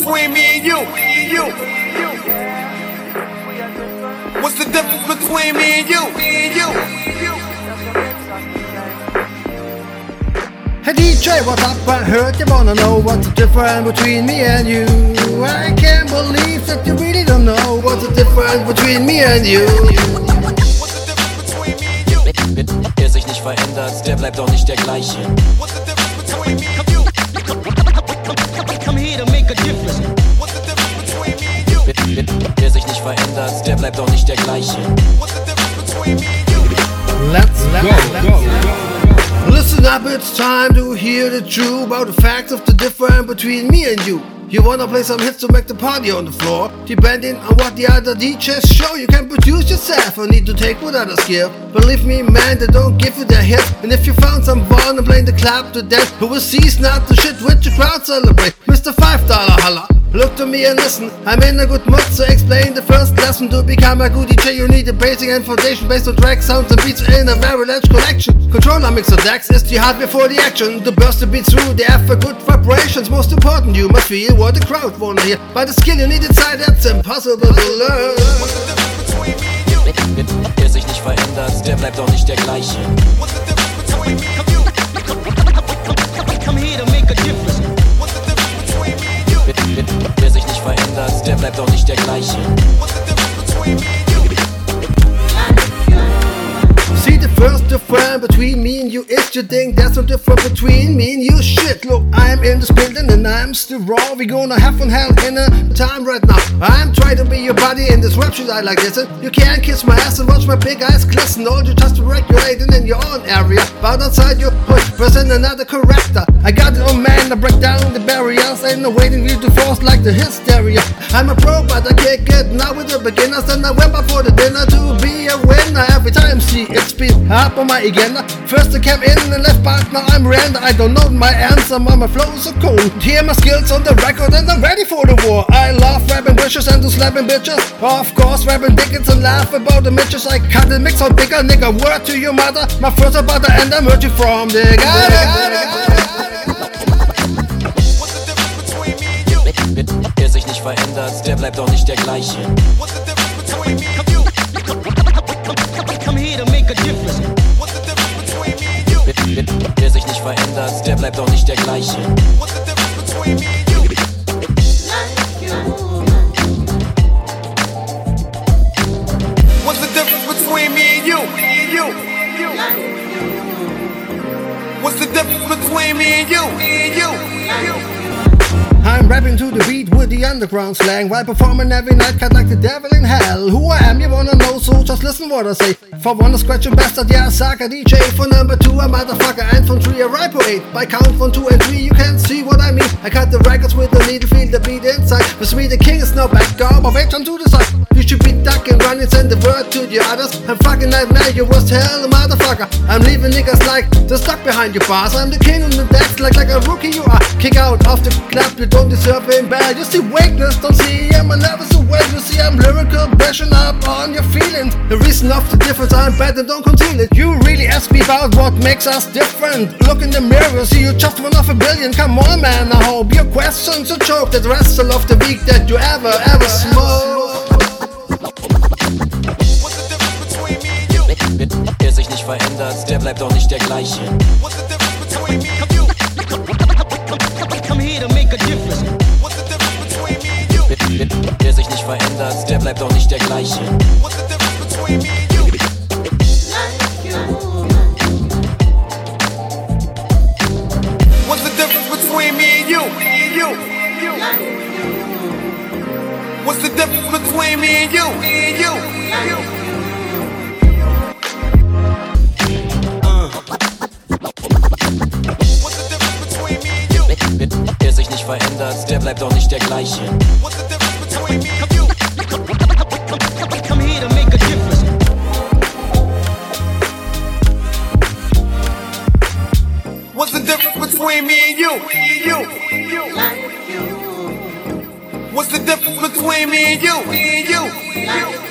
between me and you? You. What's the difference between me and you? Me and you. Hey DJ, what's up? I heard you wanna know what's the difference between me and you. I can't believe that you really don't know what's the difference between me and you. What's the difference between me and you? Wer, wer sich nicht verändert, der bleibt auch nicht der gleiche. What's the difference between me and you? Come here to make a difference. What's the difference between me and you? Wer, wer, wer sich nicht verändert, der bleibt auch nicht der gleiche. What's the difference between me and you? Let's go, Listen up, it's time to hear the truth about the facts of the difference between me and you. You wanna play some hits to make the party on the floor? Depending on what the other DJs show, you can produce yourself or need to take what others give. Believe me, man, they don't give you their hits. And if you found someone and playing the clap to death, who will cease not to shit with the crowd celebrate. Mr. Five Dollar Holla. Look to me and listen. I'm in a good mood to explain the first lesson. To become a good DJ, you need a basic and foundation based on track sounds and beats in a very large collection. Controller mixer decks is the hardware for the action. To burst the beats through, they have for good vibrations. Most important, you must feel what the crowd wanna hear. By the skill you need inside, that's impossible to learn. What's the difference between me and you? Wer, wer, wer sich nicht verändert, der bleibt auch nicht der gleiche. first between me and you is your thing there's no difference between me and you. Shit, look, I'm in this building and I'm still raw. We gonna have fun hell in a time right now. I'm trying to be your buddy in this rap shit I like this. You can't kiss my ass and watch my big eyes glisten. All you just regulating in your own area. But outside your push, present another character. I got it on man, I break down the barriers. Ain't no waiting you to force like the hysteria. I'm a pro, but I can't get now with the beginners. And I went before the dinner to up on my agenda. First I came in and left, but now I'm random. I don't know my answer, but my flow is so cold. Hear my skills on the record, and I'm ready for the war. I love rapping wishes and do slapping bitches. Of course, rapping dickens and laugh about the mitches. I cut the mix on bigger nigga. Word to your mother, my first about the end. I'm hurting from the What's the difference between me and you? Wer, wer sich nicht verändert, der bleibt auch nicht der gleiche. What's the difference between me and you? Come here to make a difference. What's the difference between me and you? Wer sich nicht verändert, der bleibt auch nicht der gleiche. What's the difference between me and you? What's the difference between me and you? Me and you. What's the difference between me and you? I'm rapping to the beat with the underground slang while performing every night, cut like the devil in hell. Who I am, you wanna know, so just listen what I say. For one, a scratching bastard, yeah, sucker DJ. For number two, a motherfucker, and from three, a ripo eight. By count from two and three, you can see what I mean. I cut the records with the needle, feel the beat inside. With me, the king is no back, go, but wait on to the side. You should be ducking, running, the word others. I'm fucking nightmare, you worst hell, motherfucker. I'm leaving niggas like the stuck behind your bars. I'm the king on the decks, like like a rookie you are. Kick out of the club, you don't deserve it bad. You see weakness, don't see I'm a so well. You see I'm lyrical, bashing up on your feelings. The reason of the difference, I'm bad and don't conceal it. You really ask me about what makes us different. Look in the mirror, see you just one of a billion. Come on, man, I hope your question's a joke. That wrestle of the week that you ever, ever smoke. Wer, wer, wer sich nicht verändert, der bleibt auch nicht der gleiche. What's the difference between me and you? What's the difference between me and you? Me and you. Der bleibt nicht der gleiche. What's the difference between me and you? Come here to make a difference. What's the difference between me and you? You. What's the difference between me and you? Me and you.